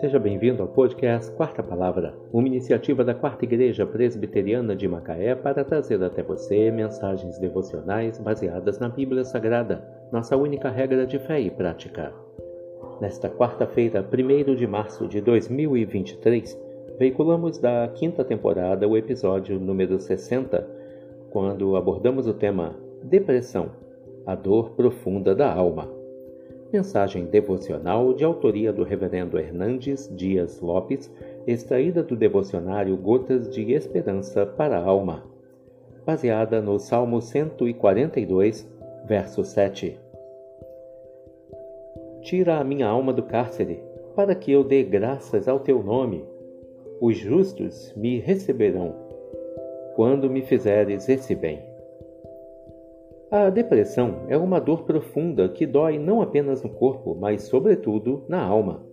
Seja bem-vindo ao podcast Quarta Palavra, uma iniciativa da Quarta Igreja Presbiteriana de Macaé para trazer até você mensagens devocionais baseadas na Bíblia Sagrada, nossa única regra de fé e prática. Nesta quarta-feira, 1 de março de 2023, veiculamos da quinta temporada o episódio número 60, quando abordamos o tema Depressão, a dor profunda da alma. Mensagem devocional de autoria do Reverendo Hernandes Dias Lopes, extraída do devocionário Gotas de Esperança para a Alma, baseada no Salmo 142, verso 7. Tira a minha alma do cárcere, para que eu dê graças ao teu nome. Os justos me receberão, quando me fizeres esse bem. A depressão é uma dor profunda que dói não apenas no corpo, mas, sobretudo, na alma.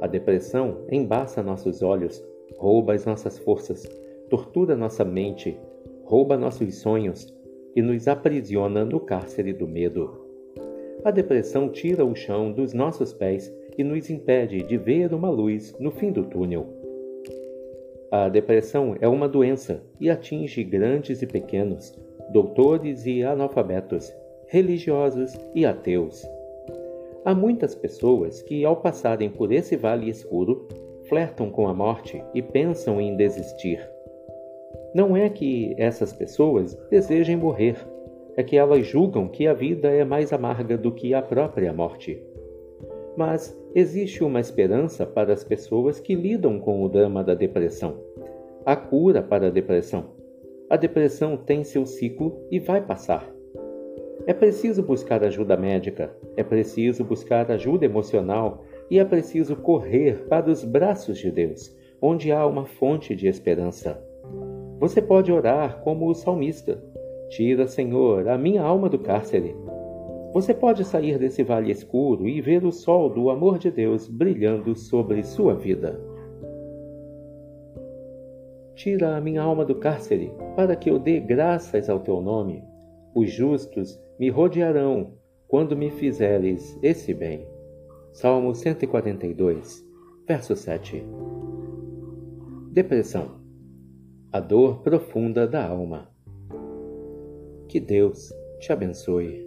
A depressão embaça nossos olhos, rouba as nossas forças, tortura nossa mente, rouba nossos sonhos e nos aprisiona no cárcere do medo. A depressão tira o chão dos nossos pés e nos impede de ver uma luz no fim do túnel. A depressão é uma doença e atinge grandes e pequenos, doutores e analfabetos, religiosos e ateus. Há muitas pessoas que, ao passarem por esse vale escuro, flertam com a morte e pensam em desistir. Não é que essas pessoas desejem morrer, é que elas julgam que a vida é mais amarga do que a própria morte. Mas existe uma esperança para as pessoas que lidam com o drama da depressão. Há cura para a depressão a depressão tem seu ciclo e vai passar. É preciso buscar ajuda médica, é preciso buscar ajuda emocional e é preciso correr para os braços de Deus, onde há uma fonte de esperança. Você pode orar como o salmista: Tira, Senhor, a minha alma do cárcere. Você pode sair desse vale escuro e ver o sol do amor de Deus brilhando sobre sua vida. Tira a minha alma do cárcere, para que eu dê graças ao teu nome. Os justos me rodearão quando me fizeres esse bem. Salmo 142, verso 7. Depressão. A dor profunda da alma. Que Deus te abençoe.